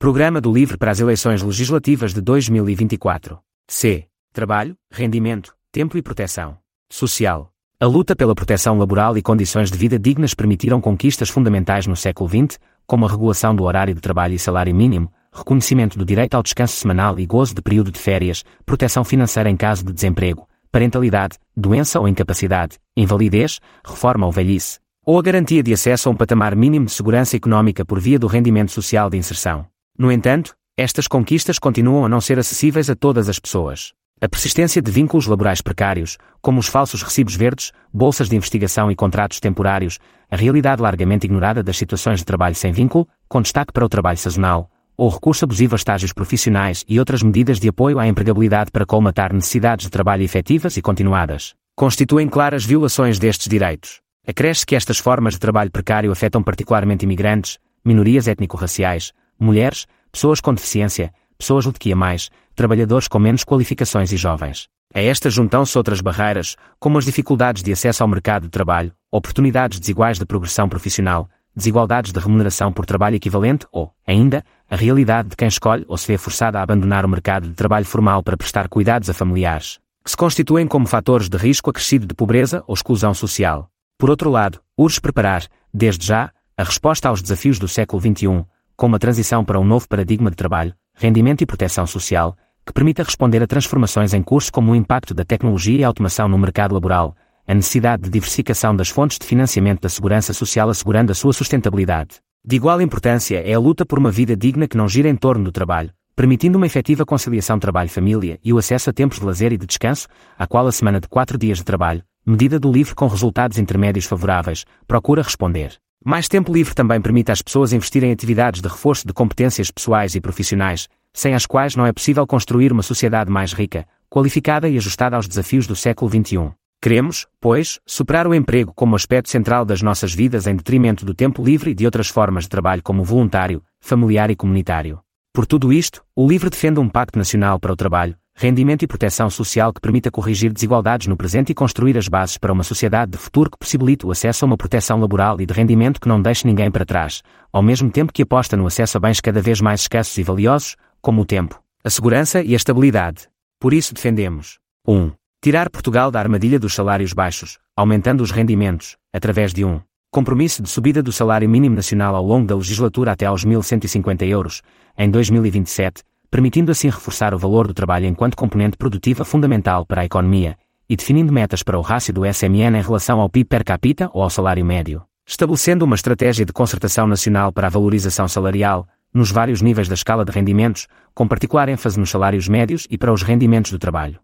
Programa do LIVRE para as eleições legislativas de 2024. C. Trabalho, rendimento, tempo e proteção. Social. A luta pela proteção laboral e condições de vida dignas permitiram conquistas fundamentais no século XX, como a regulação do horário de trabalho e salário mínimo, reconhecimento do direito ao descanso semanal e gozo de período de férias, proteção financeira em caso de desemprego, parentalidade, doença ou incapacidade, invalidez, reforma ou velhice, ou a garantia de acesso a um patamar mínimo de segurança económica por via do rendimento social de inserção. No entanto, estas conquistas continuam a não ser acessíveis a todas as pessoas. A persistência de vínculos laborais precários, como os falsos recibos verdes, bolsas de investigação e contratos temporários, a realidade largamente ignorada das situações de trabalho sem vínculo, com destaque para o trabalho sazonal, ou recurso abusivo a estágios profissionais e outras medidas de apoio à empregabilidade para colmatar necessidades de trabalho efetivas e continuadas, constituem claras violações destes direitos. Acresce que estas formas de trabalho precário afetam particularmente imigrantes, minorias étnico-raciais, mulheres, pessoas com deficiência, pessoas mais, trabalhadores com menos qualificações e jovens. A estas juntam-se outras barreiras, como as dificuldades de acesso ao mercado de trabalho, oportunidades desiguais de progressão profissional, desigualdades de remuneração por trabalho equivalente ou, ainda, a realidade de quem escolhe ou se vê forçada a abandonar o mercado de trabalho formal para prestar cuidados a familiares, que se constituem como fatores de risco acrescido de pobreza ou exclusão social. Por outro lado, urge preparar, desde já, a resposta aos desafios do século XXI, com uma transição para um novo paradigma de trabalho, rendimento e proteção social, que permita responder a transformações em curso como o impacto da tecnologia e automação no mercado laboral, a necessidade de diversificação das fontes de financiamento da segurança social assegurando a sua sustentabilidade. De igual importância é a luta por uma vida digna que não gira em torno do trabalho, permitindo uma efetiva conciliação trabalho-família e o acesso a tempos de lazer e de descanso, a qual a semana de quatro dias de trabalho, medida do livre com resultados intermédios favoráveis, procura responder. Mais tempo livre também permite às pessoas investir em atividades de reforço de competências pessoais e profissionais, sem as quais não é possível construir uma sociedade mais rica, qualificada e ajustada aos desafios do século XXI. Queremos, pois, superar o emprego como aspecto central das nossas vidas em detrimento do tempo livre e de outras formas de trabalho como voluntário, familiar e comunitário. Por tudo isto, o LIVRE defende um pacto nacional para o trabalho, rendimento e proteção social que permita corrigir desigualdades no presente e construir as bases para uma sociedade de futuro que possibilite o acesso a uma proteção laboral e de rendimento que não deixe ninguém para trás, ao mesmo tempo que aposta no acesso a bens cada vez mais escassos e valiosos, como o tempo, a segurança e a estabilidade. Por isso defendemos 1. Um, tirar Portugal da armadilha dos salários baixos, aumentando os rendimentos, através de um compromisso de subida do salário mínimo nacional ao longo da legislatura até aos 1.150 euros, em 2027, permitindo assim reforçar o valor do trabalho enquanto componente produtiva fundamental para a economia, e definindo metas para o rácio do SMN em relação ao PIB per capita ou ao salário médio, estabelecendo uma estratégia de concertação nacional para a valorização salarial, nos vários níveis da escala de rendimentos, com particular ênfase nos salários médios e para os rendimentos do trabalho.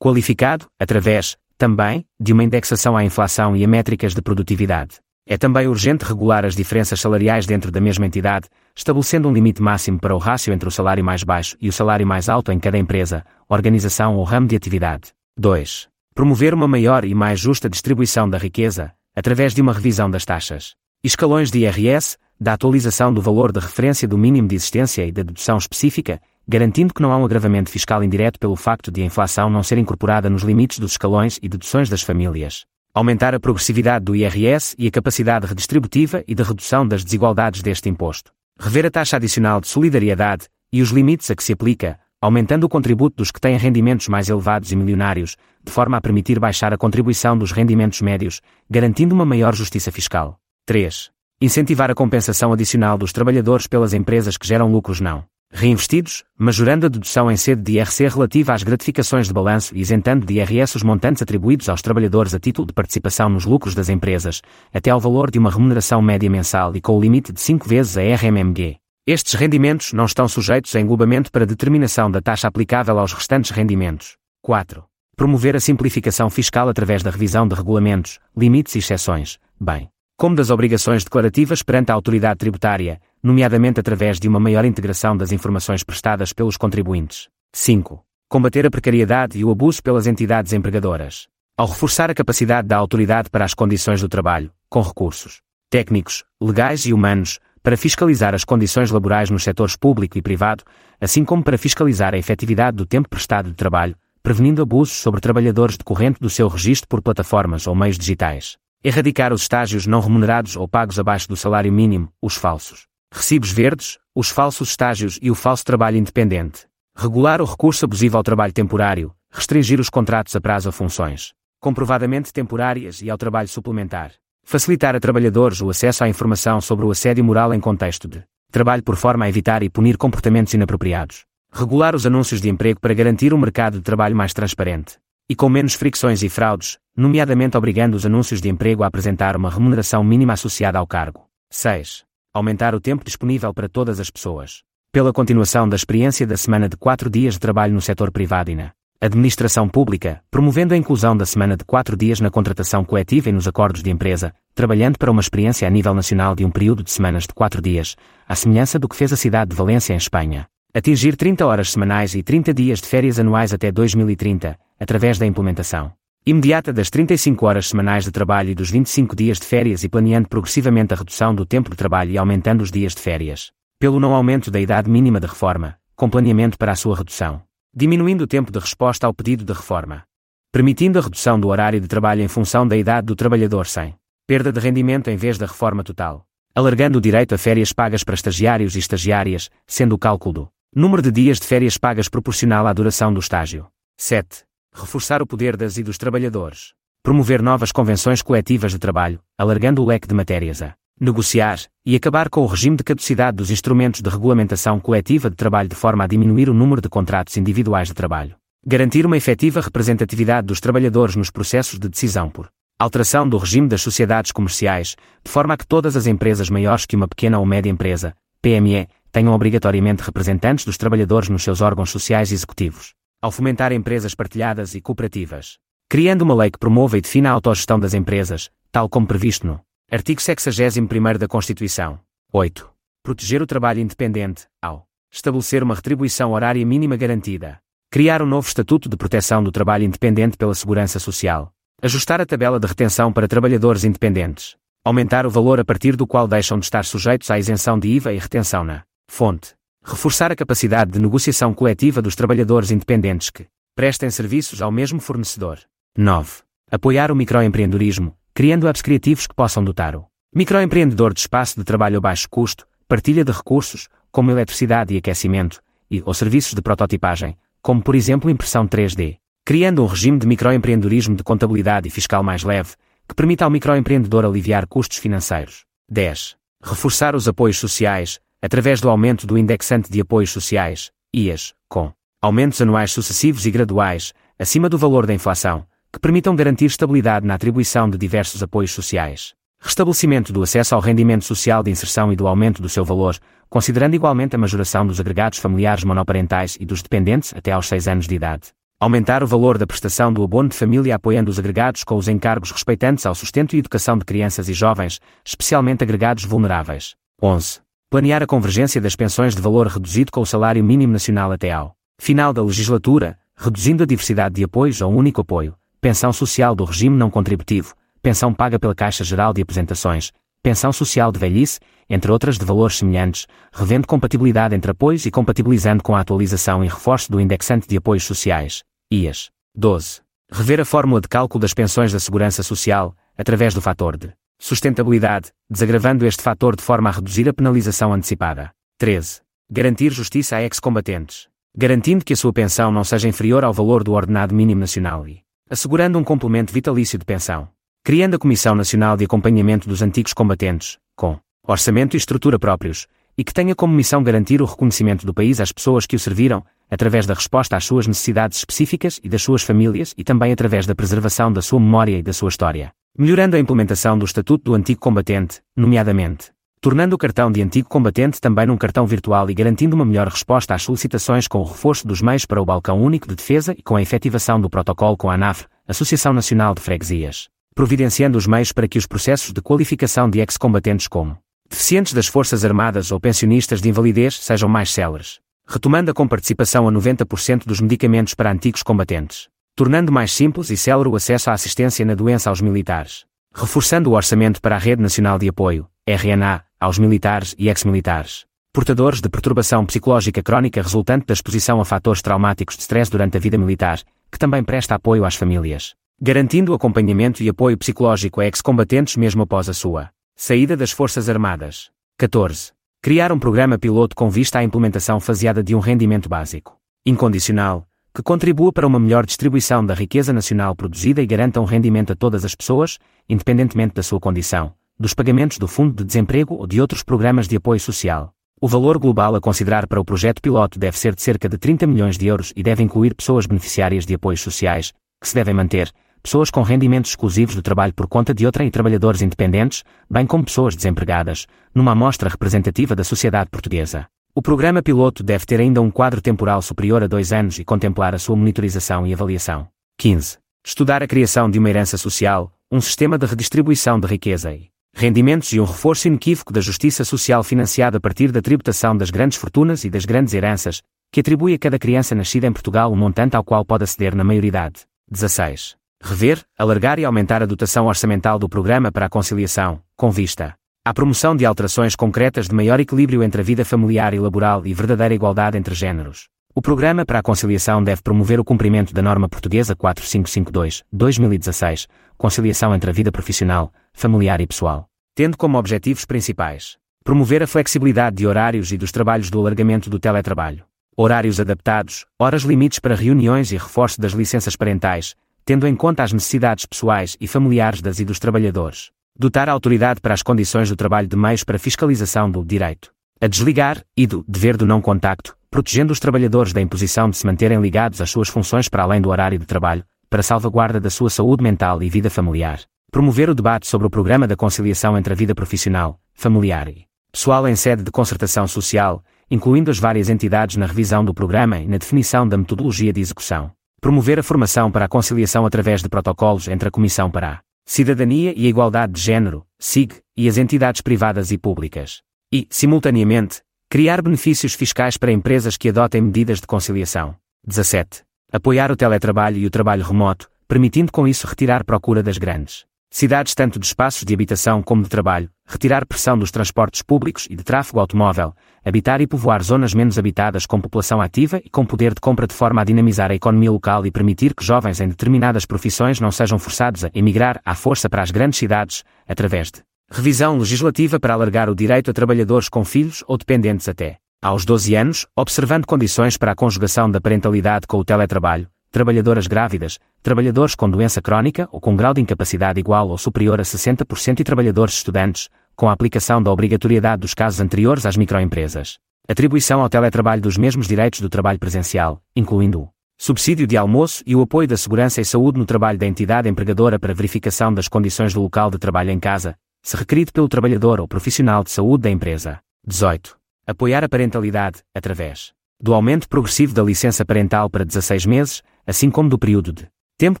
Qualificado, através, também, de uma indexação à inflação e a métricas de produtividade. É também urgente regular as diferenças salariais dentro da mesma entidade, estabelecendo um limite máximo para o rácio entre o salário mais baixo e o salário mais alto em cada empresa, organização ou ramo de atividade. 2. Promover uma maior e mais justa distribuição da riqueza, através de uma revisão das taxas. Escalões de IRS, da atualização do valor de referência do mínimo de existência e da dedução específica, garantindo que não há um agravamento fiscal indireto pelo facto de a inflação não ser incorporada nos limites dos escalões e deduções das famílias aumentar a progressividade do IRS e a capacidade redistributiva e de redução das desigualdades deste imposto, rever a taxa adicional de solidariedade e os limites a que se aplica, aumentando o contributo dos que têm rendimentos mais elevados e milionários, de forma a permitir baixar a contribuição dos rendimentos médios, garantindo uma maior justiça fiscal. 3. Incentivar a compensação adicional dos trabalhadores pelas empresas que geram lucros não reinvestidos, majorando a dedução em sede de IRC relativa às gratificações de balanço e isentando de IRS os montantes atribuídos aos trabalhadores a título de participação nos lucros das empresas, até ao valor de uma remuneração média mensal e com o limite de 5 vezes a RMMG. Estes rendimentos não estão sujeitos a englobamento para determinação da taxa aplicável aos restantes rendimentos. 4. Promover a simplificação fiscal através da revisão de regulamentos, limites e exceções, bem, como das obrigações declarativas perante a autoridade tributária, nomeadamente através de uma maior integração das informações prestadas pelos contribuintes. 5. Combater a precariedade e o abuso pelas entidades empregadoras. Ao reforçar a capacidade da autoridade para as condições do trabalho, com recursos técnicos, legais e humanos, para fiscalizar as condições laborais nos setores público e privado, assim como para fiscalizar a efetividade do tempo prestado de trabalho, prevenindo abusos sobre trabalhadores decorrente do seu registro por plataformas ou meios digitais. Erradicar os estágios não remunerados ou pagos abaixo do salário mínimo, os falsos Recibos verdes, os falsos estágios e o falso trabalho independente. Regular o recurso abusivo ao trabalho temporário, restringir os contratos a prazo a funções comprovadamente temporárias e ao trabalho suplementar. Facilitar a trabalhadores o acesso à informação sobre o assédio moral em contexto de trabalho por forma a evitar e punir comportamentos inapropriados. Regular os anúncios de emprego para garantir um mercado de trabalho mais transparente e com menos fricções e fraudes, nomeadamente obrigando os anúncios de emprego a apresentar uma remuneração mínima associada ao cargo. 6. Aumentar o tempo disponível para todas as pessoas. Pela continuação da experiência da semana de quatro dias de trabalho no setor privado e na administração pública, promovendo a inclusão da semana de quatro dias na contratação coletiva e nos acordos de empresa, trabalhando para uma experiência a nível nacional de um período de semanas de quatro dias, à semelhança do que fez a cidade de Valência em Espanha. Atingir 30 horas semanais e 30 dias de férias anuais até 2030, através da implementação imediata das 35 horas semanais de trabalho e dos 25 dias de férias e planeando progressivamente a redução do tempo de trabalho e aumentando os dias de férias. Pelo não aumento da idade mínima de reforma, com planeamento para a sua redução. Diminuindo o tempo de resposta ao pedido de reforma. Permitindo a redução do horário de trabalho em função da idade do trabalhador sem perda de rendimento em vez da reforma total. Alargando o direito a férias pagas para estagiários e estagiárias, sendo o cálculo número de dias de férias pagas proporcional à duração do estágio. 7 reforçar o poder das e dos trabalhadores, promover novas convenções coletivas de trabalho, alargando o leque de matérias a negociar, e acabar com o regime de caducidade dos instrumentos de regulamentação coletiva de trabalho de forma a diminuir o número de contratos individuais de trabalho. Garantir uma efetiva representatividade dos trabalhadores nos processos de decisão por alteração do regime das sociedades comerciais, de forma a que todas as empresas maiores que uma pequena ou média empresa, PME, tenham obrigatoriamente representantes dos trabalhadores nos seus órgãos sociais executivos. Ao fomentar empresas partilhadas e cooperativas, criando uma lei que promova e defina a autogestão das empresas, tal como previsto no artigo 61 da Constituição. 8. Proteger o trabalho independente, ao estabelecer uma retribuição horária mínima garantida, criar um novo Estatuto de Proteção do Trabalho Independente pela Segurança Social, ajustar a tabela de retenção para trabalhadores independentes, aumentar o valor a partir do qual deixam de estar sujeitos à isenção de IVA e retenção na fonte, Reforçar a capacidade de negociação coletiva dos trabalhadores independentes que prestem serviços ao mesmo fornecedor. 9. Apoiar o microempreendedorismo, criando apps criativos que possam dotar o microempreendedor de espaço de trabalho a baixo custo, partilha de recursos, como eletricidade e aquecimento, e ou serviços de prototipagem, como por exemplo impressão 3D, criando um regime de microempreendedorismo de contabilidade e fiscal mais leve, que permita ao microempreendedor aliviar custos financeiros. 10. Reforçar os apoios sociais, através do aumento do indexante de apoios sociais, IAS, com aumentos anuais sucessivos e graduais, acima do valor da inflação, que permitam garantir estabilidade na atribuição de diversos apoios sociais. Restabelecimento do acesso ao rendimento social de inserção e do aumento do seu valor, considerando igualmente a majoração dos agregados familiares monoparentais e dos dependentes até aos 6 anos de idade. Aumentar o valor da prestação do abono de família apoiando os agregados com os encargos respeitantes ao sustento e educação de crianças e jovens, especialmente agregados vulneráveis. 11 planear a convergência das pensões de valor reduzido com o salário mínimo nacional até ao final da legislatura, reduzindo a diversidade de apoios a um único apoio, pensão social do regime não contributivo, pensão paga pela Caixa Geral de Apresentações, pensão social de velhice, entre outras de valores semelhantes, revendo compatibilidade entre apoios e compatibilizando com a atualização e reforço do indexante de apoios sociais, IAS. 12. Rever a fórmula de cálculo das pensões da Segurança Social, através do fator de Sustentabilidade, desagravando este fator de forma a reduzir a penalização antecipada. 13. Garantir justiça a ex-combatentes. Garantindo que a sua pensão não seja inferior ao valor do ordenado mínimo nacional e assegurando um complemento vitalício de pensão. Criando a Comissão Nacional de Acompanhamento dos Antigos Combatentes, com orçamento e estrutura próprios, e que tenha como missão garantir o reconhecimento do país às pessoas que o serviram, através da resposta às suas necessidades específicas e das suas famílias e também através da preservação da sua memória e da sua história. Melhorando a implementação do Estatuto do Antigo Combatente, nomeadamente, tornando o cartão de Antigo Combatente também num cartão virtual e garantindo uma melhor resposta às solicitações com o reforço dos meios para o Balcão Único de Defesa e com a efetivação do protocolo com a ANAF, Associação Nacional de Freguesias, providenciando os meios para que os processos de qualificação de ex-combatentes como deficientes das Forças Armadas ou pensionistas de invalidez sejam mais céleres, retomando a comparticipação a 90% dos medicamentos para antigos combatentes tornando mais simples e célere o acesso à assistência na doença aos militares, reforçando o orçamento para a Rede Nacional de Apoio, RNA, aos militares e ex-militares, portadores de perturbação psicológica crónica resultante da exposição a fatores traumáticos de stress durante a vida militar, que também presta apoio às famílias, garantindo acompanhamento e apoio psicológico a ex-combatentes mesmo após a sua saída das Forças Armadas. 14. Criar um programa piloto com vista à implementação faseada de um rendimento básico, incondicional, que contribua para uma melhor distribuição da riqueza nacional produzida e garanta um rendimento a todas as pessoas, independentemente da sua condição, dos pagamentos do Fundo de Desemprego ou de outros programas de apoio social. O valor global a considerar para o projeto piloto deve ser de cerca de 30 milhões de euros e deve incluir pessoas beneficiárias de apoios sociais, que se devem manter, pessoas com rendimentos exclusivos do trabalho por conta de outra e trabalhadores independentes, bem como pessoas desempregadas, numa amostra representativa da sociedade portuguesa. O programa piloto deve ter ainda um quadro temporal superior a dois anos e contemplar a sua monitorização e avaliação. 15. Estudar a criação de uma herança social, um sistema de redistribuição de riqueza e rendimentos e um reforço inequívoco da justiça social financiado a partir da tributação das grandes fortunas e das grandes heranças, que atribui a cada criança nascida em Portugal um montante ao qual pode aceder na maioridade. 16. Rever, alargar e aumentar a dotação orçamental do programa para a conciliação, com vista à promoção de alterações concretas de maior equilíbrio entre a vida familiar e laboral e verdadeira igualdade entre géneros. O programa para a conciliação deve promover o cumprimento da norma portuguesa 4552-2016, conciliação entre a vida profissional, familiar e pessoal, tendo como objetivos principais promover a flexibilidade de horários e dos trabalhos do alargamento do teletrabalho, horários adaptados, horas limites para reuniões e reforço das licenças parentais, tendo em conta as necessidades pessoais e familiares das e dos trabalhadores. Dotar a autoridade para as condições do trabalho de meios para fiscalização do direito a desligar e do dever do não contacto, protegendo os trabalhadores da imposição de se manterem ligados às suas funções para além do horário de trabalho, para salvaguarda da sua saúde mental e vida familiar. Promover o debate sobre o programa da conciliação entre a vida profissional, familiar e pessoal em sede de concertação social, incluindo as várias entidades na revisão do programa e na definição da metodologia de execução. Promover a formação para a conciliação através de protocolos entre a Comissão para a Cidadania e a Igualdade de Gênero, SIG, e as entidades privadas e públicas. E, simultaneamente, criar benefícios fiscais para empresas que adotem medidas de conciliação. 17. Apoiar o teletrabalho e o trabalho remoto, permitindo com isso retirar procura das grandes cidades tanto de espaços de habitação como de trabalho, retirar pressão dos transportes públicos e de tráfego automóvel, habitar e povoar zonas menos habitadas com população ativa e com poder de compra de forma a dinamizar a economia local e permitir que jovens em determinadas profissões não sejam forçados a emigrar à força para as grandes cidades, através de revisão legislativa para alargar o direito a trabalhadores com filhos ou dependentes até aos 12 anos, observando condições para a conjugação da parentalidade com o teletrabalho, trabalhadoras grávidas, trabalhadores com doença crónica ou com grau de incapacidade igual ou superior a 60% e trabalhadores estudantes, com a aplicação da obrigatoriedade dos casos anteriores às microempresas. Atribuição ao teletrabalho dos mesmos direitos do trabalho presencial, incluindo o subsídio de almoço e o apoio da segurança e saúde no trabalho da entidade empregadora para verificação das condições do local de trabalho em casa, se requerido pelo trabalhador ou profissional de saúde da empresa. 18. Apoiar a parentalidade, através do aumento progressivo da licença parental para 16 meses, assim como do período de tempo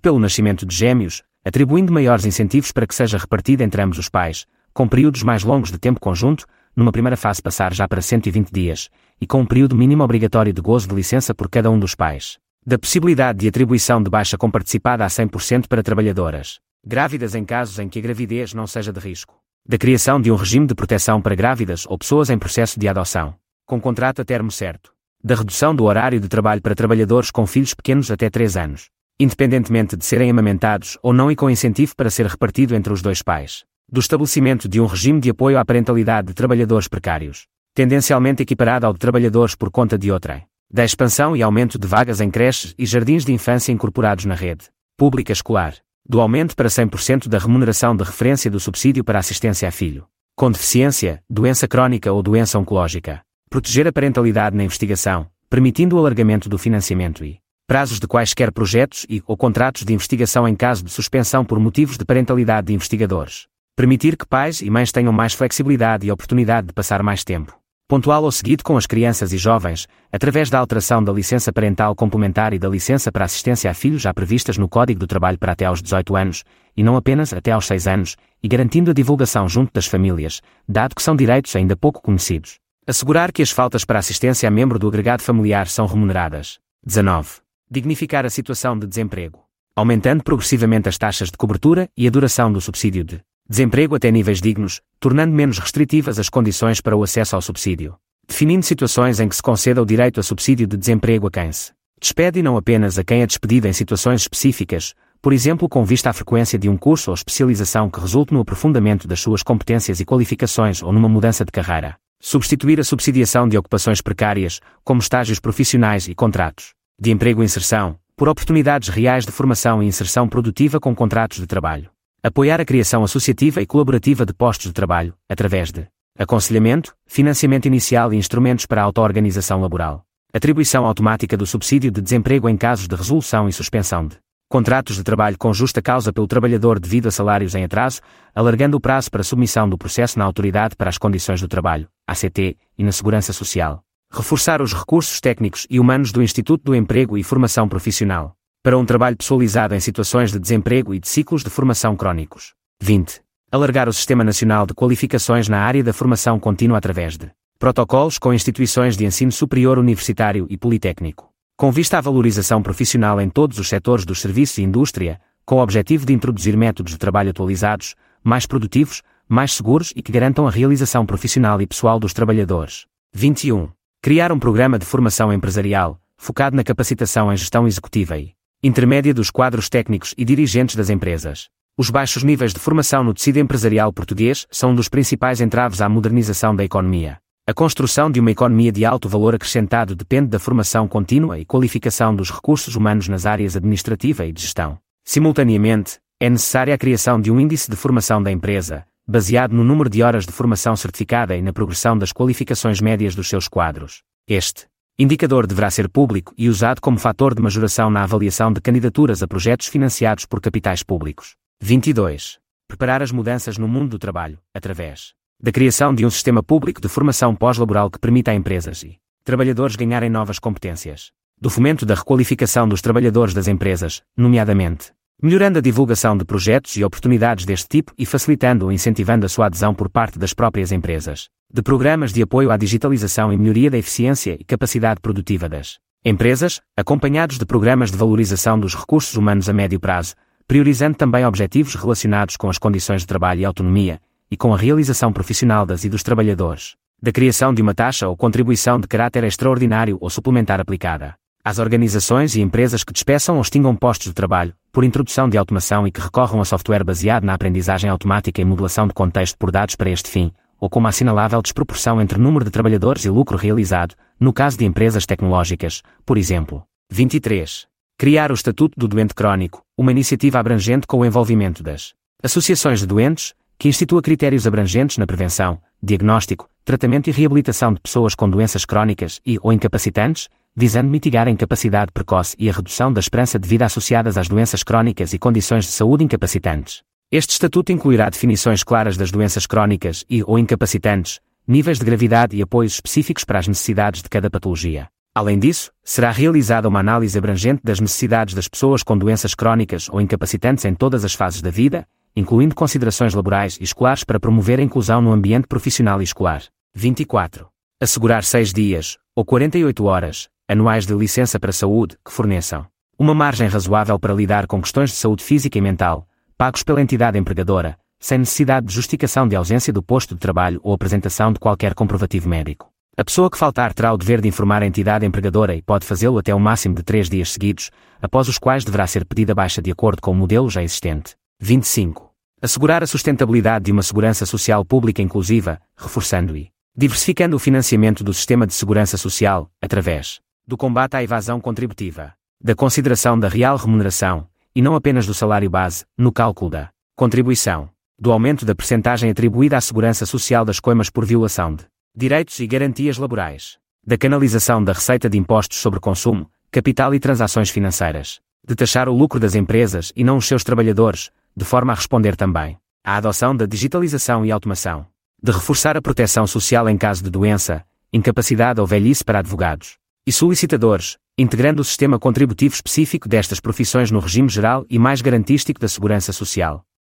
pelo nascimento de gêmeos, atribuindo maiores incentivos para que seja repartida entre ambos os pais, com períodos mais longos de tempo conjunto, numa primeira fase passar já para 120 dias, e com um período mínimo obrigatório de gozo de licença por cada um dos pais. Da possibilidade de atribuição de baixa comparticipada a 100% para trabalhadoras grávidas em casos em que a gravidez não seja de risco. Da criação de um regime de proteção para grávidas ou pessoas em processo de adoção, com contrato a termo certo. Da redução do horário de trabalho para trabalhadores com filhos pequenos até 3 anos, independentemente de serem amamentados ou não e com incentivo para ser repartido entre os dois pais. Do estabelecimento de um regime de apoio à parentalidade de trabalhadores precários, tendencialmente equiparado ao de trabalhadores por conta de outrem, da expansão e aumento de vagas em creches e jardins de infância incorporados na rede pública escolar, do aumento para 100% da remuneração de referência do subsídio para assistência a filho, com deficiência, doença crónica ou doença oncológica, proteger a parentalidade na investigação, permitindo o alargamento do financiamento e prazos de quaisquer projetos e ou contratos de investigação em caso de suspensão por motivos de parentalidade de investigadores Permitir que pais e mães tenham mais flexibilidade e oportunidade de passar mais tempo. Pontual ou seguido com as crianças e jovens, através da alteração da licença parental complementar e da licença para assistência a filhos já previstas no Código do Trabalho para até aos 18 anos, e não apenas até aos 6 anos, e garantindo a divulgação junto das famílias, dado que são direitos ainda pouco conhecidos. Assegurar que as faltas para assistência a membro do agregado familiar são remuneradas. 19. Dignificar a situação de desemprego. Aumentando progressivamente as taxas de cobertura e a duração do subsídio de desemprego até níveis dignos, tornando menos restritivas as condições para o acesso ao subsídio. Definindo situações em que se conceda o direito a subsídio de desemprego a quem se despede e não apenas a quem é despedido em situações específicas, por exemplo com vista à frequência de um curso ou especialização que resulte no aprofundamento das suas competências e qualificações ou numa mudança de carreira. Substituir a subsidiação de ocupações precárias, como estágios profissionais e contratos de emprego e inserção, por oportunidades reais de formação e inserção produtiva com contratos de trabalho. Apoiar a criação associativa e colaborativa de postos de trabalho, através de aconselhamento, financiamento inicial e instrumentos para a auto-organização laboral. Atribuição automática do subsídio de desemprego em casos de resolução e suspensão de contratos de trabalho com justa causa pelo trabalhador devido a salários em atraso, alargando o prazo para submissão do processo na Autoridade para as Condições do Trabalho, ACT, e na Segurança Social. Reforçar os recursos técnicos e humanos do Instituto do Emprego e Formação Profissional, para um trabalho pessoalizado em situações de desemprego e de ciclos de formação crónicos. 20. Alargar o Sistema Nacional de Qualificações na área da formação contínua através de protocolos com instituições de ensino superior universitário e politécnico com vista à valorização profissional em todos os setores dos serviços e indústria, com o objetivo de introduzir métodos de trabalho atualizados, mais produtivos, mais seguros e que garantam a realização profissional e pessoal dos trabalhadores. 21. Criar um programa de formação empresarial, focado na capacitação em gestão executiva e intermédia dos quadros técnicos e dirigentes das empresas. Os baixos níveis de formação no tecido empresarial português são um dos principais entraves à modernização da economia. A construção de uma economia de alto valor acrescentado depende da formação contínua e qualificação dos recursos humanos nas áreas administrativa e de gestão. Simultaneamente, é necessária a criação de um índice de formação da empresa, baseado no número de horas de formação certificada e na progressão das qualificações médias dos seus quadros. Este indicador deverá ser público e usado como fator de majoração na avaliação de candidaturas a projetos financiados por capitais públicos. 22. Preparar as mudanças no mundo do trabalho, através da criação de um sistema público de formação pós-laboral que permita a empresas e trabalhadores ganharem novas competências, do fomento da requalificação dos trabalhadores das empresas, nomeadamente, melhorando a divulgação de projetos e oportunidades deste tipo e facilitando ou incentivando a sua adesão por parte das próprias empresas, de programas de apoio à digitalização e melhoria da eficiência e capacidade produtiva das empresas, acompanhados de programas de valorização dos recursos humanos a médio prazo, priorizando também objetivos relacionados com as condições de trabalho e autonomia, e com a realização profissional das e dos trabalhadores, da criação de uma taxa ou contribuição de caráter extraordinário ou suplementar aplicada às organizações e empresas que despeçam ou extingam postos de trabalho, por introdução de automação e que recorram a software baseado na aprendizagem automática e modulação de contexto por dados para este fim, ou com uma assinalável desproporção entre número de trabalhadores e lucro realizado, no caso de empresas tecnológicas, por exemplo. 23. Criar o Estatuto do Doente Crónico, uma iniciativa abrangente com o envolvimento das associações de doentes, que institua critérios abrangentes na prevenção, diagnóstico, tratamento e reabilitação de pessoas com doenças crónicas e ou incapacitantes, visando mitigar a incapacidade precoce e a redução da esperança de vida associadas às doenças crónicas e condições de saúde incapacitantes. Este estatuto incluirá definições claras das doenças crónicas e ou incapacitantes, níveis de gravidade e apoios específicos para as necessidades de cada patologia. Além disso, será realizada uma análise abrangente das necessidades das pessoas com doenças crónicas ou incapacitantes em todas as fases da vida, incluindo considerações laborais e escolares para promover a inclusão no ambiente profissional e escolar. 24. Assegurar 6 dias, ou 48 horas, anuais de licença para saúde, que forneçam uma margem razoável para lidar com questões de saúde física e mental, pagos pela entidade empregadora, sem necessidade de justificação de ausência do posto de trabalho ou apresentação de qualquer comprovativo médico. A pessoa que faltar terá o dever de informar a entidade empregadora e pode fazê-lo até um máximo de três dias seguidos, após os quais deverá ser pedida baixa de acordo com o modelo já existente. 25. Assegurar a sustentabilidade de uma segurança social pública inclusiva, reforçando e diversificando o financiamento do sistema de segurança social, através do combate à evasão contributiva, da consideração da real remuneração, e não apenas do salário base, no cálculo da contribuição, do aumento da percentagem atribuída à segurança social das coimas por violação de direitos e garantias laborais, da canalização da receita de impostos sobre consumo, capital e transações financeiras, de taxar o lucro das empresas e não os seus trabalhadores, de forma a responder também à adoção da digitalização e automação, de reforçar a proteção social em caso de doença, incapacidade ou velhice para advogados e solicitadores, integrando o sistema contributivo específico destas profissões no regime geral e mais garantístico da segurança social.